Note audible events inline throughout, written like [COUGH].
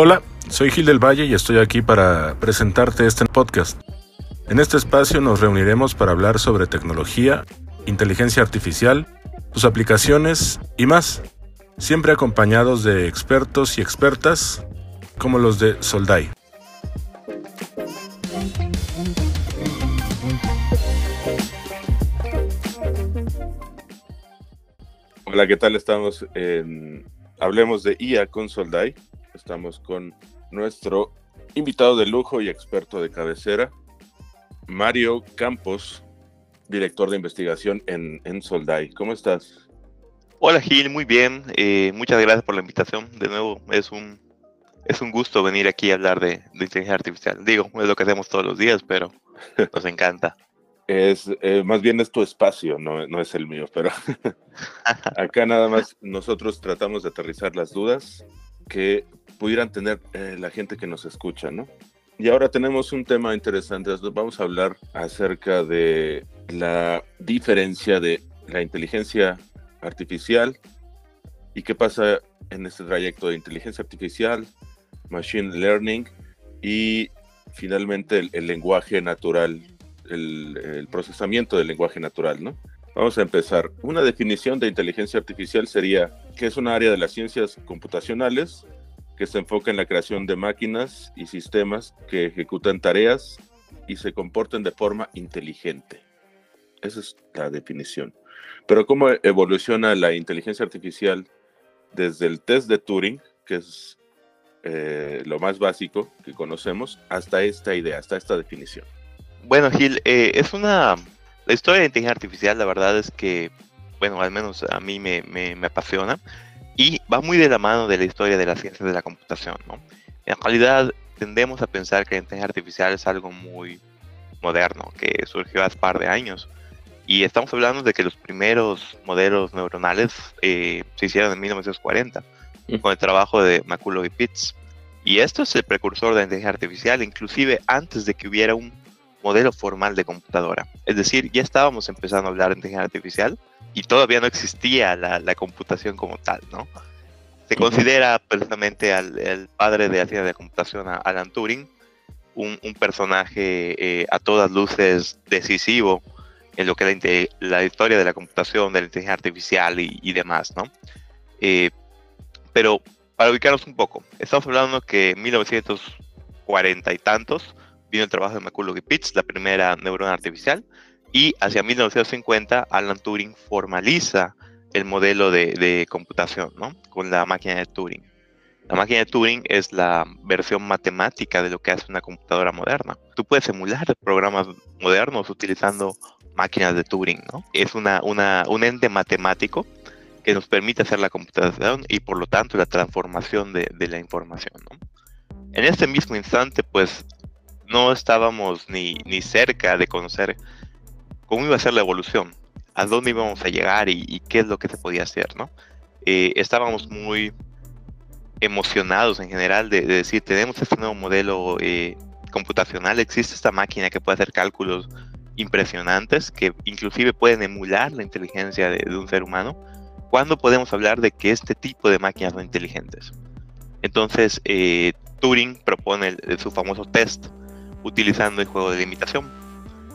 Hola, soy Gil del Valle y estoy aquí para presentarte este podcast. En este espacio nos reuniremos para hablar sobre tecnología, inteligencia artificial, sus aplicaciones y más, siempre acompañados de expertos y expertas como los de Soldai. Hola, ¿qué tal? Estamos en Hablemos de IA con Soldai. Estamos con nuestro invitado de lujo y experto de cabecera, Mario Campos, director de investigación en, en Soldai. ¿Cómo estás? Hola Gil, muy bien. Eh, muchas gracias por la invitación. De nuevo, es un, es un gusto venir aquí a hablar de, de inteligencia artificial. Digo, es lo que hacemos todos los días, pero [LAUGHS] nos encanta. Es, eh, más bien es tu espacio, no, no es el mío, pero [LAUGHS] acá nada más nosotros tratamos de aterrizar las dudas que pudieran tener eh, la gente que nos escucha, ¿no? Y ahora tenemos un tema interesante. Vamos a hablar acerca de la diferencia de la inteligencia artificial y qué pasa en este trayecto de inteligencia artificial, machine learning y finalmente el, el lenguaje natural, el, el, procesamiento del lenguaje natural, ¿no? Vamos a empezar. Una definición de inteligencia artificial sería que es un área de las ciencias computacionales que se enfoca en la creación de máquinas y sistemas que ejecutan tareas y se comporten de forma inteligente. Esa es la definición. Pero ¿cómo evoluciona la inteligencia artificial desde el test de Turing, que es eh, lo más básico que conocemos, hasta esta idea, hasta esta definición? Bueno, Gil, eh, es una... La historia de inteligencia artificial, la verdad es que, bueno, al menos a mí me, me, me apasiona y va muy de la mano de la historia de las ciencias de la computación, ¿no? En realidad tendemos a pensar que la inteligencia artificial es algo muy moderno, que surgió hace par de años. Y estamos hablando de que los primeros modelos neuronales eh, se hicieron en 1940, con el trabajo de McCulloch y Pitts. Y esto es el precursor de la inteligencia artificial, inclusive antes de que hubiera un modelo formal de computadora. Es decir, ya estábamos empezando a hablar de inteligencia artificial, y todavía no existía la, la computación como tal, ¿no? Se considera precisamente al el padre de la ciencia de computación, Alan Turing, un, un personaje eh, a todas luces decisivo en lo que es la, la, historia de la computación, de la inteligencia artificial y, y demás, ¿no? Eh, pero para ubicarnos un poco, estamos hablando que en 1940 y tantos vino el trabajo de McCulloch y Pitts, la primera neurona artificial, y hacia 1950 Alan Turing formaliza el modelo de, de, computación, ¿no? Con la máquina de Turing. La máquina de Turing es la versión matemática de lo que hace una computadora moderna. Tú puedes emular programas modernos utilizando máquinas de Turing, ¿no? Es una, una, un ente matemático que nos permite hacer la computación y por lo tanto la transformación de, de la información, ¿no? En este mismo instante, pues, no estábamos ni, ni cerca de conocer cómo iba a ser la evolución, a dónde íbamos a llegar y, qué es lo que se podía hacer, ¿no? Eh, estábamos muy emocionados en general de, de, decir, tenemos este nuevo modelo eh, computacional, existe esta máquina que puede hacer cálculos impresionantes, que inclusive pueden emular la inteligencia de, un ser humano, ¿cuándo podemos hablar de que este tipo de máquinas son inteligentes? Entonces, eh, Turing propone su famoso test utilizando el juego de limitación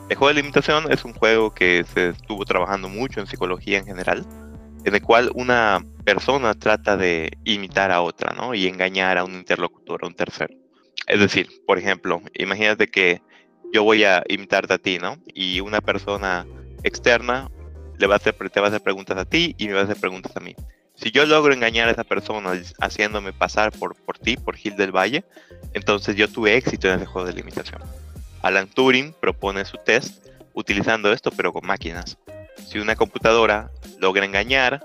el juego de limitación es un juego que se estuvo trabajando mucho en psicología en general, en el cual una persona trata de imitar a otra, ¿no? Y engañar a un interlocutor, a un tercero. Es decir, por ejemplo, imagínate que yo voy a imitarte a ti, ¿no? Y una persona externa le va a hacer, te va a hacer preguntas a ti y me va a hacer preguntas a mí. Si yo logro engañar a esa persona haciéndome pasar por, por ti, por Gil del Valle, entonces yo tuve éxito en ese juego de limitación. Alan Turing propone su test utilizando esto pero con máquinas. Si una computadora logra engañar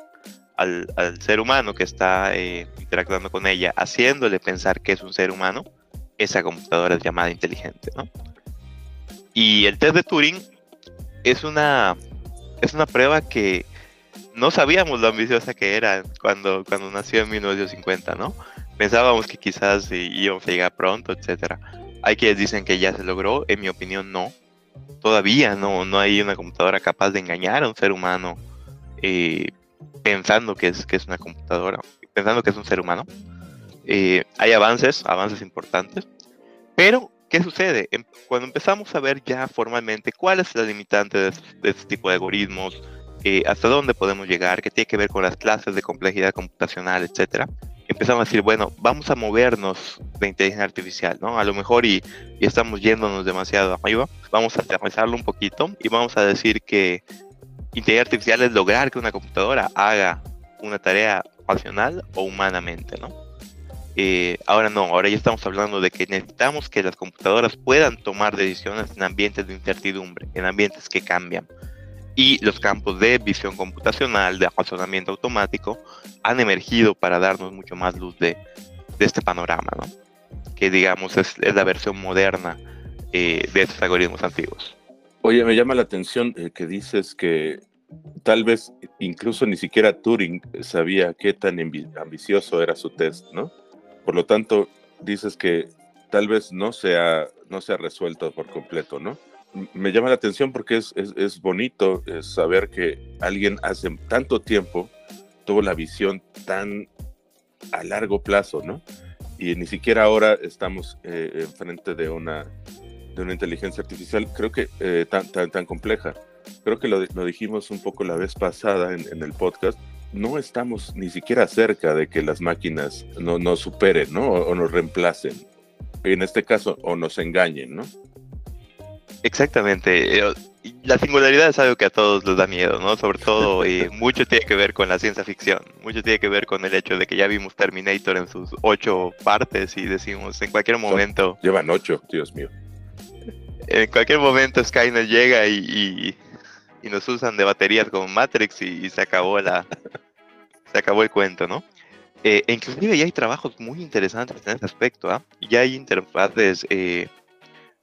al, al ser humano que está eh, interactuando con ella, haciéndole pensar que es un ser humano, esa computadora es llamada inteligente, ¿no? Y el test de Turing es una, es una prueba que no sabíamos lo ambiciosa que era cuando, cuando nació en 1950, ¿no? Pensábamos que quizás íbamos a llegar pronto, etcétera hay quienes dicen que ya se logró, en mi opinión no. Todavía no, no hay una computadora capaz de engañar a un ser humano eh, pensando que es, que es una computadora, pensando que es un ser humano. Eh, hay avances, avances importantes, pero ¿qué sucede? Em, cuando empezamos a ver ya formalmente cuál es la limitante de, este tipo de algoritmos, eh, hasta dónde podemos llegar, qué tiene que ver con las clases de complejidad computacional, etcétera, empezamos a decir, bueno, vamos a movernos de inteligencia artificial, ¿no? A lo mejor y, y estamos yéndonos demasiado arriba, vamos a aterrizarlo un poquito y vamos a decir que inteligencia artificial es lograr que una computadora haga una tarea racional o humanamente, ¿no? Eh, ahora no, ahora ya estamos hablando de que necesitamos que las computadoras puedan tomar decisiones en ambientes de incertidumbre, en ambientes que cambian. Y los campos de visión computacional, de razonamiento automático, han emergido para darnos mucho más luz de, de este panorama, ¿no? que digamos es, es la versión moderna eh, de estos algoritmos antiguos. Oye, me llama la atención eh, que dices que tal vez incluso ni siquiera Turing sabía qué tan ambicioso era su test, ¿no? Por lo tanto, dices que tal vez no se ha, no se ha resuelto por completo, ¿no? Me llama la atención porque es, es, bonito eh, saber que alguien hace tanto tiempo tuvo la visión tan a largo plazo, ¿no? Y ni siquiera ahora estamos eh, enfrente de una, de una inteligencia artificial, creo que eh, tan, tan, tan compleja. Creo que lo, lo, dijimos un poco la vez pasada en, el podcast. No estamos ni siquiera cerca de que las máquinas no, nos superen, ¿no? O, o nos reemplacen. En este caso, o nos engañen, ¿no? Exactamente. Eh, la singularidad es algo que a todos les da miedo, ¿no? Sobre todo, [LAUGHS] y mucho tiene que ver con la ciencia ficción, mucho tiene que ver con el hecho de que ya vimos Terminator en sus ocho partes y decimos, en cualquier momento... Llevan ocho, Dios mío. En cualquier momento Skynet llega y, y, y nos usan de baterías como Matrix y, y, se acabó la... se acabó el cuento, ¿no? Eh, e inclusive ya hay trabajos muy interesantes en ese aspecto, ¿ah? ¿eh? Ya hay interfaces... Eh,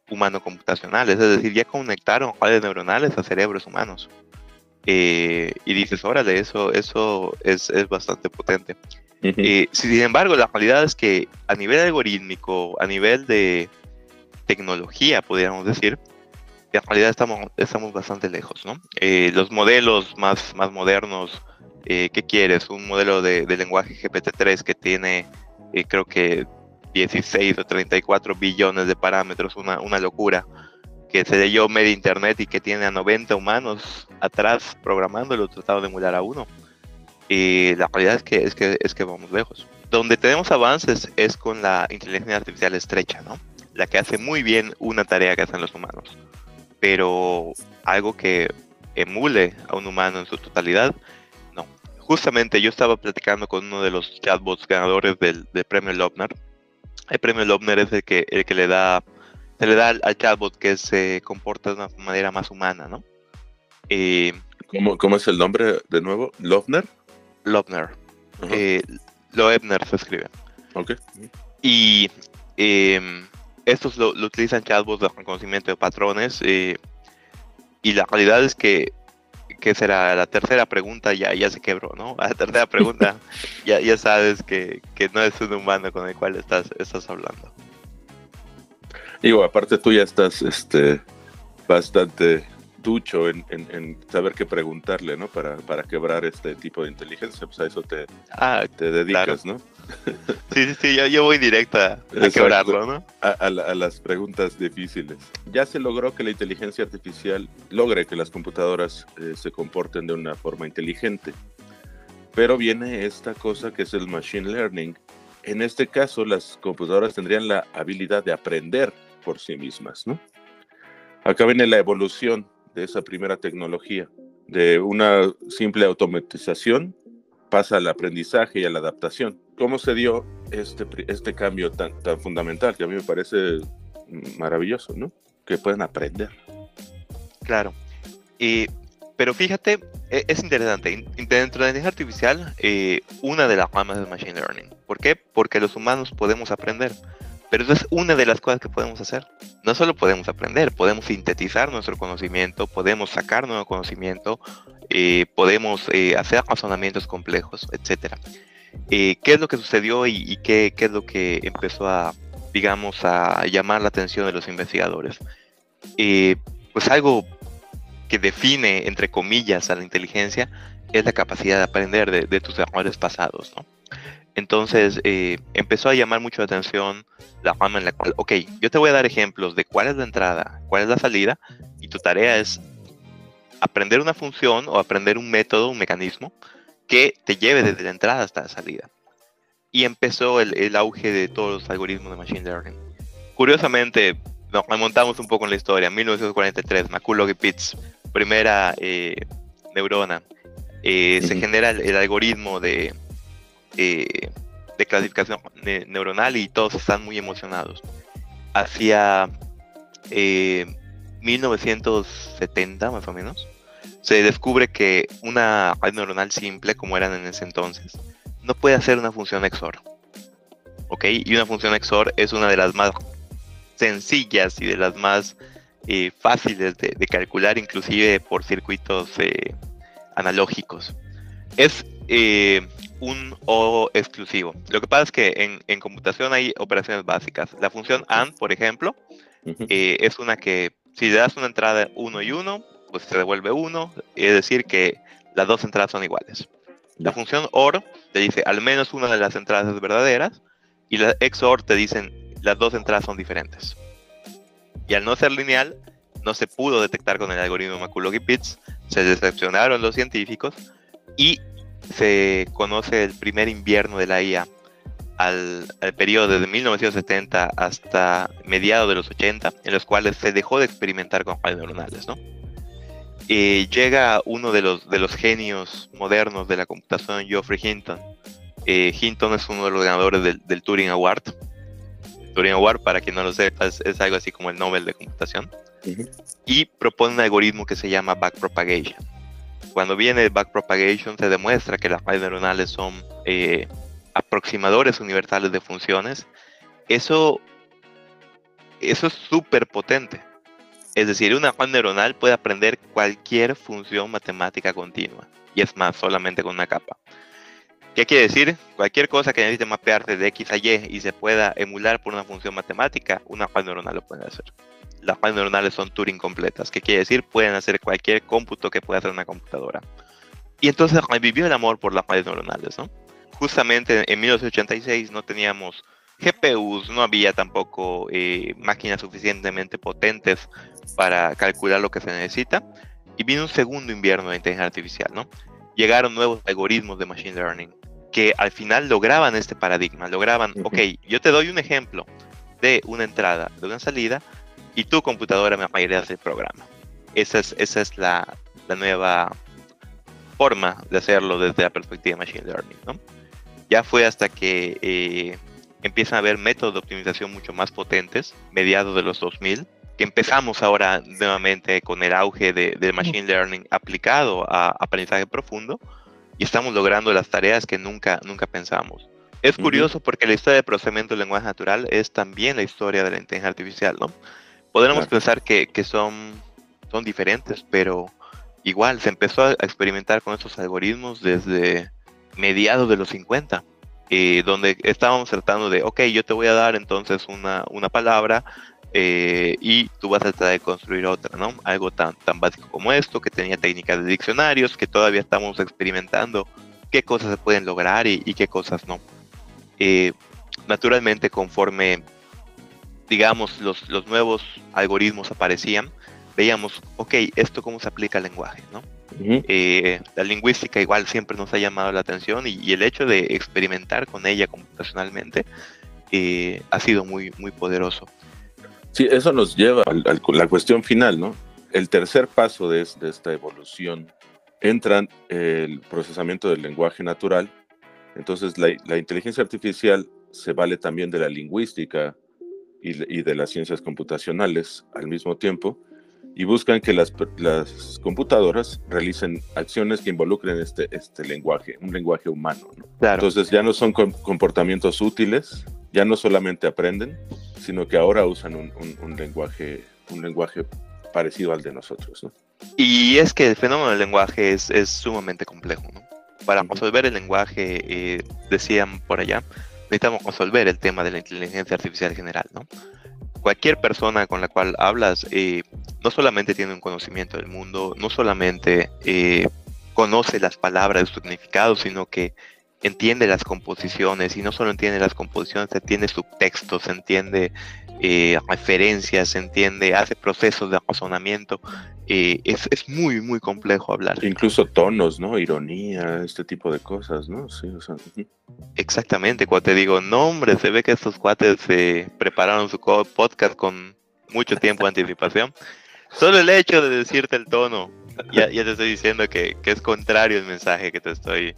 humano-computacionales, es decir, ya conectaron redes neuronales a cerebros humanos. Eh, y dices, órale, eso, eso es, es bastante potente. Uh -huh. eh, sin embargo, la realidad es que a nivel algorítmico, a nivel de tecnología, podríamos decir, en realidad estamos, estamos bastante lejos, ¿no? Eh, los modelos más, más modernos, eh, ¿qué quieres? Un modelo de, de lenguaje GPT-3 que tiene, eh, creo que 16 o 34 billones de parámetros, una, una locura, que se leyó media internet y que tiene a 90 humanos atrás programándolo, tratado de emular a uno. Y la realidad es que, es que, es que vamos lejos. Donde tenemos avances es con la inteligencia artificial estrecha, ¿no? La que hace muy bien una tarea que hacen los humanos. Pero algo que emule a un humano en su totalidad, no. Justamente yo estaba platicando con uno de los chatbots ganadores del, del premio Loebner, el premio Loebner es el que, el que le da, se le da al, al chatbot que se comporta de una manera más humana, ¿no? Eh, ¿Cómo, ¿Cómo, es el nombre de nuevo? Uh -huh. eh, Loebner se escribe. Ok. Y eh, estos lo, lo, utilizan chatbots de reconocimiento de patrones eh, y la realidad es que que será la tercera pregunta ya, ya se quebró, ¿no? A la tercera pregunta [LAUGHS] ya, ya sabes que, que, no es un humano con el cual estás, estás hablando. Digo, aparte tú ya estás este, bastante ducho en, en, en, saber qué preguntarle, ¿no? Para, para quebrar este tipo de inteligencia, pues a eso te, ah, te dedicas, claro. ¿no? [LAUGHS] Sí, sí, sí, yo, yo voy directo a, a quebrarlo, ¿no? A, a, a, las preguntas difíciles. Ya se logró que la inteligencia artificial logre que las computadoras eh, se comporten de una forma inteligente. Pero viene esta cosa que es el machine learning. En este caso, las computadoras tendrían la habilidad de aprender por sí mismas, ¿no? Acá viene la evolución de esa primera tecnología, de una simple automatización pasa al aprendizaje y a la adaptación. ¿Cómo se dio este, este cambio tan, tan fundamental que a mí me parece maravilloso, ¿no? Que pueden aprender. Claro. Y, pero fíjate, e, es interesante. Dentro de la inteligencia artificial, eh, una de las ramas es Machine Learning. ¿Por qué? Porque los humanos podemos aprender. Pero eso es una de las cosas que podemos hacer. No solo podemos aprender, podemos sintetizar nuestro conocimiento, podemos sacar nuevo conocimiento, eh, podemos eh, hacer razonamientos complejos, etc. Eh, ¿Qué es lo que sucedió y, y qué, es lo que empezó a, digamos, a llamar la atención de los investigadores? Pues algo que define, entre comillas, a la inteligencia es la capacidad de aprender de, de tus errores pasados, ¿no? Entonces eh, empezó a llamar mucho la atención la forma en la cual, ok, yo te voy a dar ejemplos de cuál es la entrada, cuál es la salida, y tu tarea es aprender una función o aprender un método, un mecanismo que te lleve desde la entrada hasta la salida. Y empezó el, auge de todos los algoritmos de Machine Learning. Curiosamente, nos remontamos un poco en la historia. 1943, McCulloch y Pitts, primera eh, neurona. Eh, se genera el algoritmo de, eh, de clasificación neuronal y todos están muy emocionados. Hacia 1970 eh, más o menos, se descubre que una red neuronal simple, como eran en ese entonces, no puede hacer una función XOR. ¿Ok? Y una función XOR es una de las más sencillas y de las más eh, fáciles de, calcular, inclusive por circuitos analógicos. Es un O exclusivo. Lo que pasa es que en, computación hay operaciones básicas. La función AND, por ejemplo, eh, es una que si le das una entrada 1 y 1, pues se devuelve 1, es decir que las dos entradas son iguales. La función OR te dice al menos una de las entradas es verdaderas y la XOR te dicen las dos entradas son diferentes. Y al no ser lineal, no se pudo detectar con el algoritmo McCulloch-Pitts, se decepcionaron los científicos y se conoce el primer invierno de la IA al, periodo desde 1970 hasta mediados de los 80, en los cuales se dejó de experimentar con redes neuronales, llega uno de los, de los genios modernos de la computación, Geoffrey Hinton. Eh, Hinton es uno de los ganadores del, Turing Award. Turing Award, para quien no lo sepa, es, algo así como el Nobel de computación. Y propone un algoritmo que se llama backpropagation cuando viene backpropagation se demuestra que las redes neuronales son eh, aproximadores universales de funciones. Eso, eso es súper potente. Es decir, una red neuronal puede aprender cualquier función matemática continua. Y es más, solamente con una capa. ¿Qué quiere decir? Cualquier cosa que necesite mapearse de X a Y y se pueda emular por una función matemática, una red neuronal lo puede hacer las redes neuronales son Turing completas, que quiere decir pueden hacer cualquier cómputo que pueda hacer una computadora. Y entonces revivió el amor por las redes neuronales, ¿no? Justamente en 1986 no teníamos GPUs, no había tampoco eh, máquinas suficientemente potentes para calcular lo que se necesita. Y vino un segundo invierno de inteligencia artificial, ¿no? Llegaron nuevos algoritmos de Machine Learning que al final lograban este paradigma, lograban, ok, yo te doy un ejemplo de una entrada, de una salida, y tu computadora me va a hacer el programa. Esa es, esa es la, la, nueva forma de hacerlo desde la perspectiva de Machine Learning. ¿no? Ya fue hasta que eh, empiezan a haber métodos de optimización mucho más potentes, mediados de los 2000, que empezamos ahora nuevamente con el auge de, del Machine Learning aplicado a aprendizaje profundo y estamos logrando las tareas que nunca, nunca pensamos. Es curioso porque la historia del procesamiento del lenguaje natural es también la historia de la inteligencia artificial, ¿no? Podríamos pensar que, son, son diferentes, pero igual se empezó a experimentar con estos algoritmos desde mediados de los 50, eh, donde estábamos tratando de, ok, yo te voy a dar entonces una, una palabra eh, y tú vas a tratar de construir otra, ¿no? Algo tan, tan básico como esto, que tenía técnicas de diccionarios, que todavía estamos experimentando qué cosas se pueden lograr y, qué cosas no. Eh, naturalmente, conforme digamos, los, los nuevos algoritmos aparecían, veíamos, ok, esto cómo se aplica al lenguaje, ¿no? Eh, la lingüística igual siempre nos ha llamado la atención y, el hecho de experimentar con ella computacionalmente eh, ha sido muy, muy poderoso. Sí, eso nos lleva a, la cuestión final, ¿no? El tercer paso de, de esta evolución entra el procesamiento del lenguaje natural. Entonces, la, la inteligencia artificial se vale también de la lingüística, y, de las ciencias computacionales al mismo tiempo y buscan que las, las computadoras realicen acciones que involucren este, este lenguaje, un lenguaje humano. Entonces ya no son comportamientos útiles, ya no solamente aprenden, sino que ahora usan un, un, lenguaje, un lenguaje parecido al de nosotros. Y es que el fenómeno del lenguaje es, es sumamente complejo. Para resolver el lenguaje, eh, decían por allá, necesitamos resolver el tema de la inteligencia artificial general, ¿no? Cualquier persona con la cual hablas eh, no solamente tiene un conocimiento del mundo, no solamente eh, conoce las palabras, su significado, sino que entiende las composiciones y no solo entiende las composiciones, entiende subtextos, entiende eh, referencias, entiende, hace procesos de razonamiento. Eh, es, es, muy, muy complejo hablar. Incluso tonos, ¿no? Ironía, este tipo de cosas, ¿no? Sí, o sea, Exactamente, cuando te digo, no, hombre, se ve que estos cuates se prepararon su podcast con mucho tiempo de anticipación. [LAUGHS] Solo el hecho de decirte el tono, ya, ya te estoy diciendo que, que, es contrario el mensaje que te estoy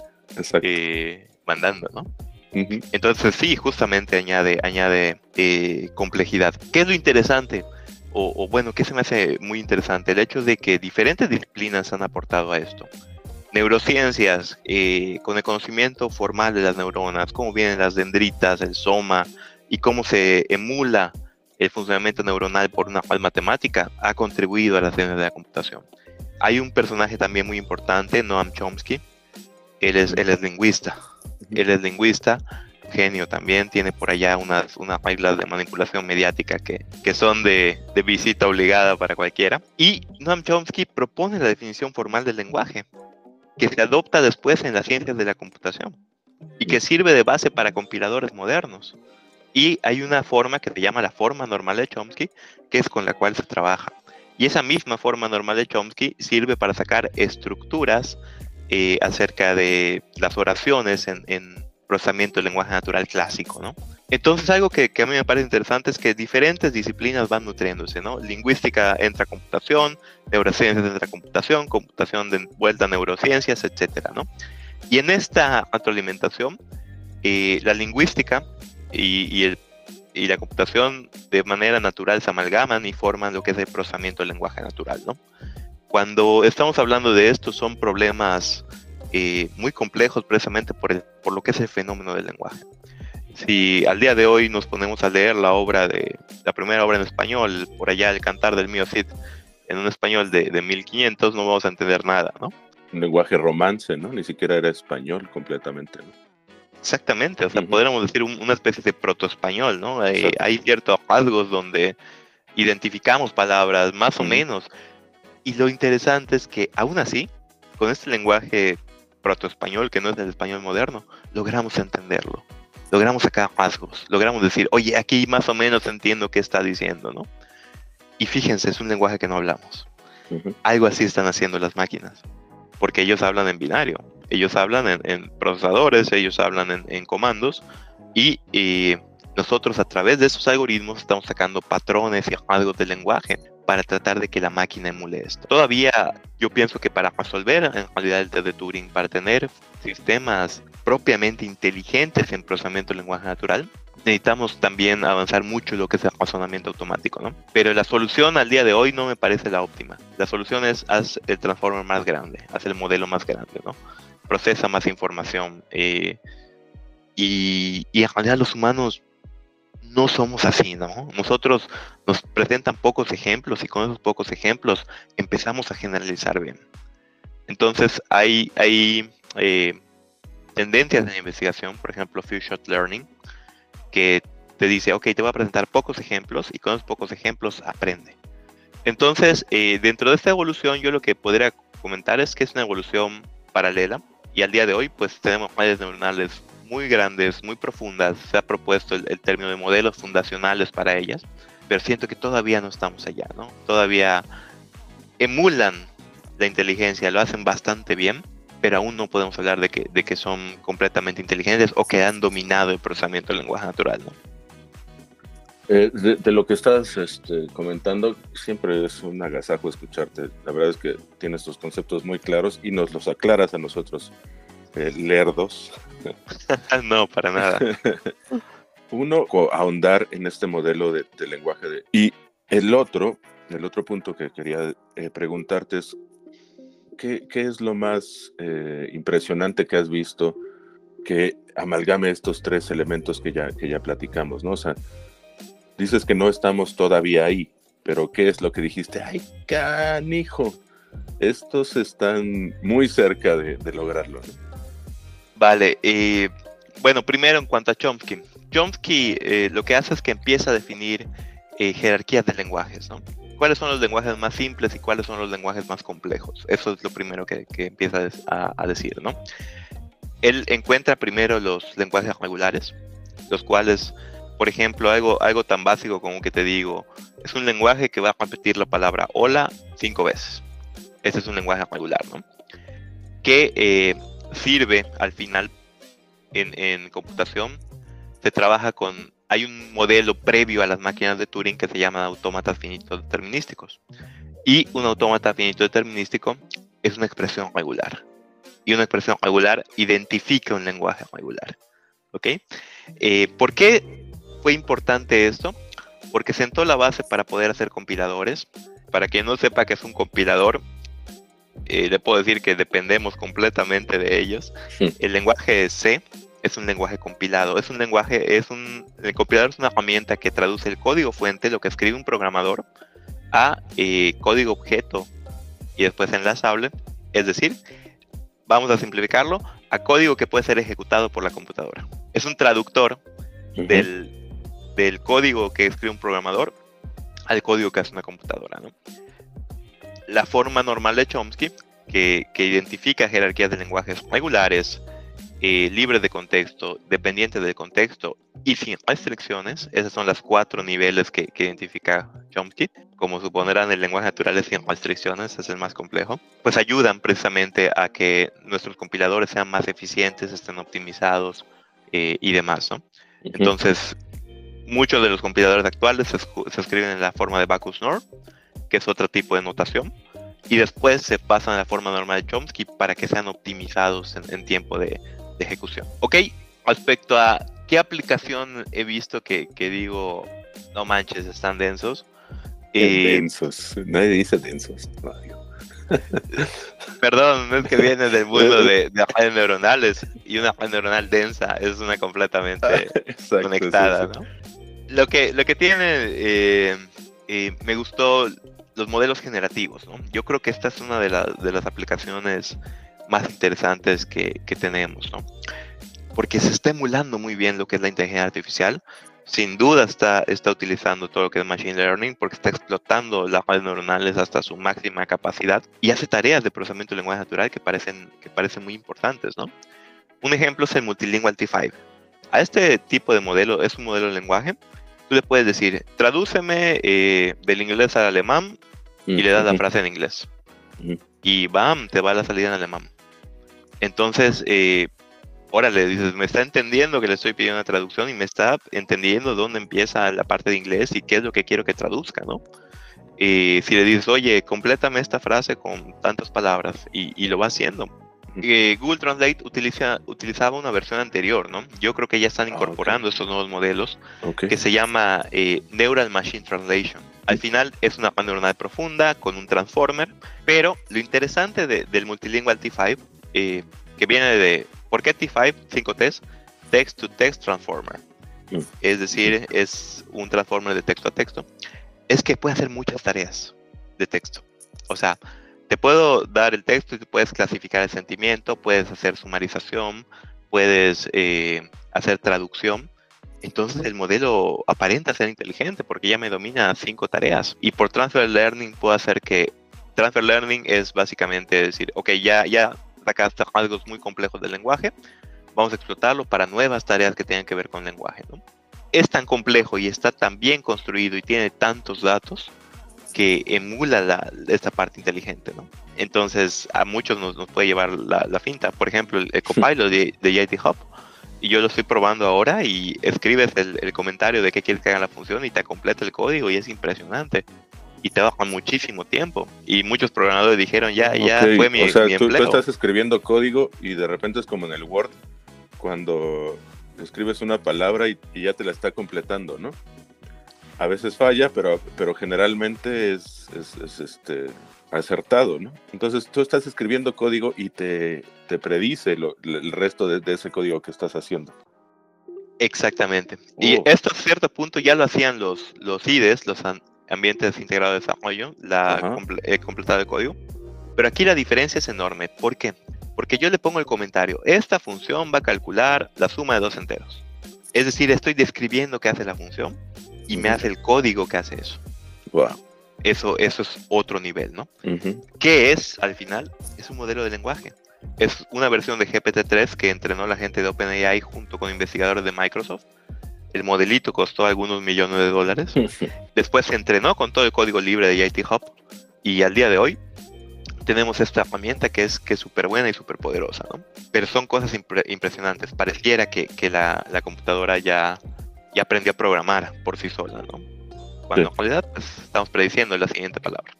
eh, mandando, ¿no? Entonces sí, justamente añade, eh, complejidad. ¿Qué es lo interesante? O, bueno, ¿qué se me hace muy interesante? El hecho de que diferentes disciplinas han aportado a esto. Neurociencias, eh, con el conocimiento formal de las neuronas, cómo vienen las dendritas, el soma y cómo se emula el funcionamiento neuronal por una cual matemática, ha contribuido a las ciencias de la computación. Hay un personaje también muy importante, Noam Chomsky. Él es, él es lingüista él es lingüista, genio también, tiene por allá unas, unas de manipulación mediática que, que son de, de, visita obligada para cualquiera. Y Noam Chomsky propone la definición formal del lenguaje, que se adopta después en las ciencias de la computación y que sirve de base para compiladores modernos. Y hay una forma que se llama la forma normal de Chomsky, que es con la cual se trabaja. Y esa misma forma normal de Chomsky sirve para sacar estructuras eh, acerca de las oraciones en, procesamiento del lenguaje natural clásico, ¿no? Entonces algo que, a mí me parece interesante es que diferentes disciplinas van nutriéndose, ¿no? Lingüística entra computación, neurociencias entra computación, computación de vuelta a neurociencias, etcétera, ¿no? Y en esta retroalimentación, eh, la lingüística y, el, y, la computación de manera natural se amalgaman y forman lo que es el procesamiento del lenguaje natural, ¿no? Cuando estamos hablando de esto son problemas eh, muy complejos precisamente por, el, por lo que es el fenómeno del lenguaje. Si al día de hoy nos ponemos a leer la obra de la primera obra en español, por allá el cantar del mío Cid, en un español de, de 1500, no vamos a entender nada, ¿no? Un lenguaje romance, ¿no? Ni siquiera era español completamente, ¿no? Exactamente, o sea, podríamos decir una especie de protoespañol, ¿no? Hay, hay, ciertos rasgos donde identificamos palabras más o menos, y lo interesante es que aún así, con este lenguaje protoespañol, que no es el español moderno, logramos entenderlo. Logramos sacar rasgos, logramos decir, oye, aquí más o menos entiendo qué está diciendo, ¿no? Y fíjense, es un lenguaje que no hablamos. Algo así están haciendo las máquinas, porque ellos hablan en binario, ellos hablan en, procesadores, ellos hablan en, comandos, y, y, nosotros a través de esos algoritmos estamos sacando patrones y rasgos del lenguaje para tratar de que la máquina emule esto. Todavía yo pienso que para resolver en realidad el test de Turing, para tener sistemas propiamente inteligentes en procesamiento del lenguaje natural, necesitamos también avanzar mucho en lo que es el razonamiento automático, ¿no? Pero la solución al día de hoy no me parece la óptima. La solución es haz el transformer más grande, haz el modelo más grande, ¿no? Procesa más información. Eh, y, y en realidad los humanos no somos así, ¿no? Nosotros nos presentan pocos ejemplos y con esos pocos ejemplos empezamos a generalizar bien. Entonces hay, hay eh, tendencias en investigación, por ejemplo, Few Shot Learning, que te dice, ok, te voy a presentar pocos ejemplos y con esos pocos ejemplos aprende. Entonces, eh, dentro de esta evolución, yo lo que podría comentar es que es una evolución paralela y al día de hoy, pues tenemos redes neuronales muy grandes, muy profundas. Se ha propuesto el, término de modelos fundacionales para ellas, pero siento que todavía no estamos allá, ¿no? Todavía emulan la inteligencia, lo hacen bastante bien, pero aún no podemos hablar de que, de que son completamente inteligentes o que han dominado el procesamiento del lenguaje natural, ¿no? Eh, de, lo que estás este, comentando, siempre es un agasajo escucharte. La verdad es que tienes tus conceptos muy claros y nos los aclaras a nosotros, eh, lerdos, [LAUGHS] no, para nada. [LAUGHS] Uno, ahondar en este modelo de, lenguaje. De, y el otro, el otro punto que quería eh, preguntarte es, ¿qué, ¿qué, es lo más eh, impresionante que has visto que amalgame estos tres elementos que ya, que ya platicamos? ¿no? O sea, dices que no estamos todavía ahí, pero ¿qué es lo que dijiste? ¡Ay, canijo! Estos están muy cerca de, de lograrlo. ¿no? Vale, bueno, primero en cuanto a Chomsky. Chomsky eh, lo que hace es que empieza a definir eh, jerarquías de lenguajes, ¿no? ¿Cuáles son los lenguajes más simples y cuáles son los lenguajes más complejos? Eso es lo primero que, empieza a, decir, ¿no? él encuentra primero los lenguajes regulares, los cuales, por ejemplo, algo, algo tan básico como que te digo, es un lenguaje que va a repetir la palabra hola cinco veces. Ese es un lenguaje regular, ¿no? Que eh, sirve al final en, computación, se trabaja con hay un modelo previo a las máquinas de Turing que se llama autómatas finitos determinísticos. Y un autómata finito determinístico es una expresión regular. Y una expresión regular identifica un lenguaje regular. ¿Ok? Eh, ¿Por qué fue importante esto? Porque sentó la base para poder hacer compiladores. Para quien no sepa qué es un compilador, eh, le puedo decir que dependemos completamente de ellos. El lenguaje C es un lenguaje compilado. Es un lenguaje, es un, el compilador es una herramienta que traduce el código fuente, lo que escribe un programador, a eh, código objeto y después enlazable. Es decir, vamos a simplificarlo, a código que puede ser ejecutado por la computadora. Es un traductor del, del, código que escribe un programador al código que hace una computadora. La forma normal de Chomsky, que, que identifica jerarquías de lenguajes regulares, eh, libre de contexto, dependiente del contexto y sin restricciones. Esos son los cuatro niveles que, identifica Chomsky. Como supondrán, el lenguaje natural es sin restricciones, es el más complejo. Pues ayudan precisamente a que nuestros compiladores sean más eficientes, estén optimizados eh, y demás. Entonces, muchos de los compiladores actuales se, escriben en la forma de Bacchus-Nor, que es otro tipo de notación y después se pasan a la forma normal de Chomsky para que sean optimizados en tiempo de, de ejecución. Ok, respecto a qué aplicación he visto que, que digo, no manches, están densos. Eh, densos, nadie dice densos. [LAUGHS] Perdón, no es que viene del mundo [LAUGHS] de, de redes neuronales y una red neuronal densa es una completamente [LAUGHS] conectada, ¿no? Lo que, lo que tiene, eh, eh, me gustó los modelos generativos, ¿no? Yo creo que esta es una de, de las aplicaciones más interesantes que, que tenemos, ¿no? Porque se está emulando muy bien lo que es la inteligencia artificial. Sin duda está, está utilizando todo lo que es Machine Learning porque está explotando las redes neuronales hasta su máxima capacidad y hace tareas de procesamiento de lenguaje natural que parecen, que parecen muy importantes, ¿no? Un ejemplo es el Multilingual T5. A este tipo de modelo, es un modelo de lenguaje, tú le puedes decir, tradúceme eh, del inglés al alemán y le das la frase en inglés. Y bam, te va la salida en alemán. Entonces, eh, órale, dices, me está entendiendo que le estoy pidiendo una traducción y me está entendiendo dónde empieza la parte de inglés y qué es lo que quiero que traduzca, ¿no? si le dices, oye, complétame esta frase con tantas palabras y, lo va haciendo. Eh, Google Translate utiliza, utilizaba una versión anterior, ¿no? Yo creo que ya están ah, incorporando estos nuevos modelos que se llama eh, Neural Machine Translation. Al final es una neuronal profunda con un transformer, pero lo interesante del multilingual T5 eh, que viene de, ¿por qué T5? 5 Ts, Text to Text Transformer. Mm. Es decir, es un transformer de texto a texto. Es que puede hacer muchas tareas de texto. O sea, te puedo dar el texto y puedes clasificar el sentimiento, puedes hacer sumarización, puedes eh, hacer traducción. Entonces el modelo aparenta ser inteligente porque ya me domina cinco tareas. Y por transfer learning puedo hacer que transfer learning es básicamente decir, ok, ya, ya acá algo muy complejos del lenguaje, vamos a explotarlo para nuevas tareas que tengan que ver con lenguaje. ¿no? Es tan complejo y está tan bien construido y tiene tantos datos que emula la, esta parte inteligente. ¿no? Entonces a muchos nos, nos puede llevar la, la, finta. Por ejemplo, el, copilot de, de JT Hub, y yo lo estoy probando ahora y escribes el, el, comentario de qué quieres que haga la función y te completa el código y es impresionante y te bajan muchísimo tiempo. Y muchos programadores dijeron, ya, ya fue mi, o sea, tú, estás escribiendo código y de repente es como en el Word, cuando escribes una palabra y, ya te la está completando, ¿no? A veces falla, pero, pero generalmente es, es, este, acertado, ¿no? Entonces tú estás escribiendo código y te, te predice el resto de, ese código que estás haciendo. Exactamente. Y oh. esto a cierto punto ya lo hacían los, los IDES, los, ambientes integrados de desarrollo, la he completado el código. Pero aquí la diferencia es enorme. ¿Por qué? Porque yo le pongo el comentario, esta función va a calcular la suma de dos enteros. Es decir, estoy describiendo qué hace la función y me hace el código que hace eso. Eso, eso es otro nivel, ¿no? ¿Qué es, al final? Es un modelo de lenguaje. es una versión de GPT-3 que entrenó la gente de OpenAI junto con investigadores de Microsoft. El modelito costó algunos millones de dólares. [LAUGHS] Después se entrenó con todo el código libre de IT Hub y al día de hoy tenemos esta herramienta que es que súper buena y súper poderosa, ¿no? Pero son cosas impresionantes. Pareciera que, que la, la, computadora ya, ya aprendió a programar por sí sola, ¿no? Cuando en realidad pues, estamos prediciendo la siguiente palabra.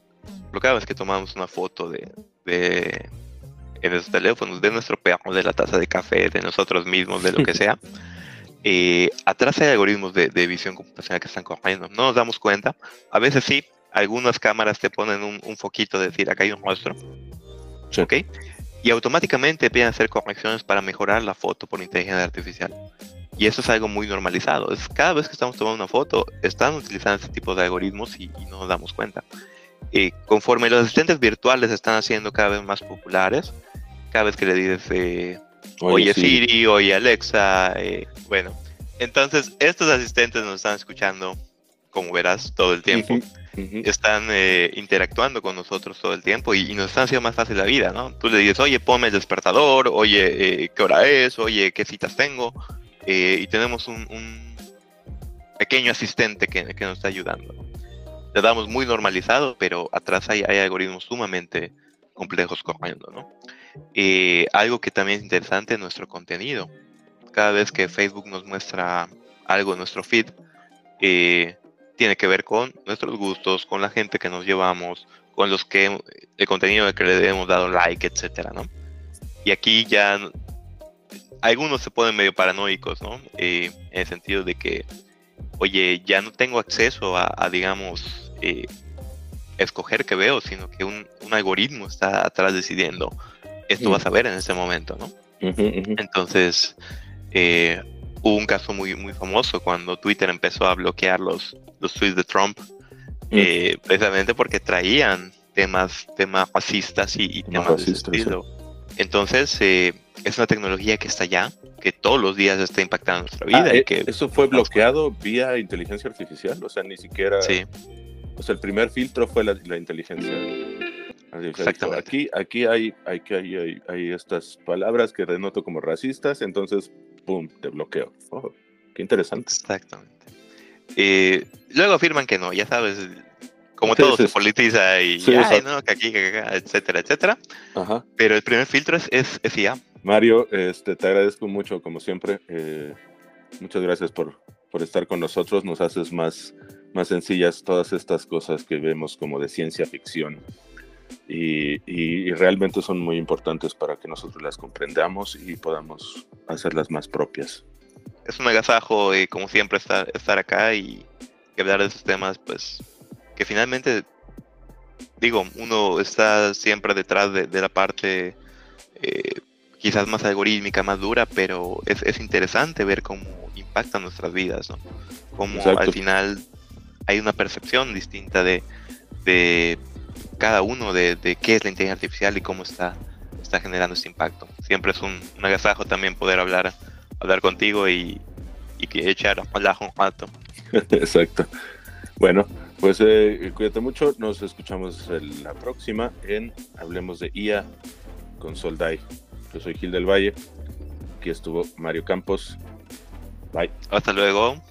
Lo que hago es que tomamos una foto de, de en nuestros teléfonos, de nuestro perro, de la taza de café, de nosotros mismos, de lo que [LAUGHS] sea. Eh, atrás hay algoritmos de, de, visión computacional que están corriendo. No nos damos cuenta. A veces sí, algunas cámaras te ponen un, foquito de decir acá hay un rostro. ¿Ok? Y automáticamente empiezan a hacer correcciones para mejorar la foto por inteligencia artificial. Y eso es algo muy normalizado. Es cada vez que estamos tomando una foto, están utilizando este tipo de algoritmos y, no nos damos cuenta. Y conforme los asistentes virtuales están haciendo cada vez más populares, cada vez que le dices, eh, oye, Siri, oye Alexa, eh, bueno, entonces estos asistentes nos están escuchando, como verás, todo el tiempo están eh, interactuando con nosotros todo el tiempo y, nos están haciendo más fácil la vida, ¿no? Tú le dices, oye, ponme el despertador, oye, eh, ¿qué hora es? Oye, ¿qué citas tengo? Eh, y tenemos un, pequeño asistente que, nos está ayudando. Le damos muy normalizado, pero atrás hay, hay algoritmos sumamente complejos corriendo, ¿no? algo que también es interesante es nuestro contenido. Cada vez que Facebook nos muestra algo en nuestro feed, eh, tiene que ver con nuestros gustos, con la gente que nos llevamos, con los que el contenido que le hemos dado like, etcétera, ¿no? Y aquí ya algunos se ponen medio paranoicos, ¿no? Eh, en el sentido de que, oye, ya no tengo acceso a, digamos, eh, escoger qué veo, sino que un, algoritmo está atrás decidiendo esto vas a ver en ese momento, ¿no? Entonces, eh, hubo un caso muy, muy famoso cuando Twitter empezó a bloquear los, los tweets de Trump, eh, precisamente porque traían temas, temas racistas y, temas de estilo. Entonces, eh, es una tecnología que está allá, que todos los días está impactando nuestra vida. Ah, y que, ¿Eso fue bloqueado vía inteligencia artificial? O sea, ni siquiera... Sí. O sea, el primer filtro fue la, la inteligencia Exactamente. Aquí, aquí hay, hay, hay, hay, estas palabras que denoto como racistas, entonces ¡pum!, te bloqueo. Oh, qué interesante. Exactamente. Eh, luego afirman que no, ya sabes, como todo se politiza y no, que aquí, que acá, etcétera, etcétera. Ajá. Pero el primer filtro es, es, IA. Mario, este, te agradezco mucho, como siempre. Eh, muchas gracias por, por estar con nosotros. Nos haces más, más sencillas todas estas cosas que vemos como de ciencia ficción. Y, realmente son muy importantes para que nosotros las comprendamos y podamos hacerlas más propias. Es un agasajo, y como siempre, estar, estar acá y, hablar de esos temas, pues, que finalmente, digo, uno está siempre detrás de, de la parte eh, quizás más algorítmica, más dura, pero es, es, interesante ver cómo impacta nuestras vidas, ¿no? Cómo al final hay una percepción distinta de, de cada uno de, de, qué es la inteligencia artificial y cómo está, está generando este impacto. Siempre es un, agasajo también poder hablar, hablar contigo y, y que echar un rato. [LAUGHS] Exacto. Bueno, pues eh, cuídate mucho. Nos escuchamos la próxima en Hablemos de IA con Soldai. Yo soy Gil del Valle. Aquí estuvo Mario Campos. Bye. Hasta luego.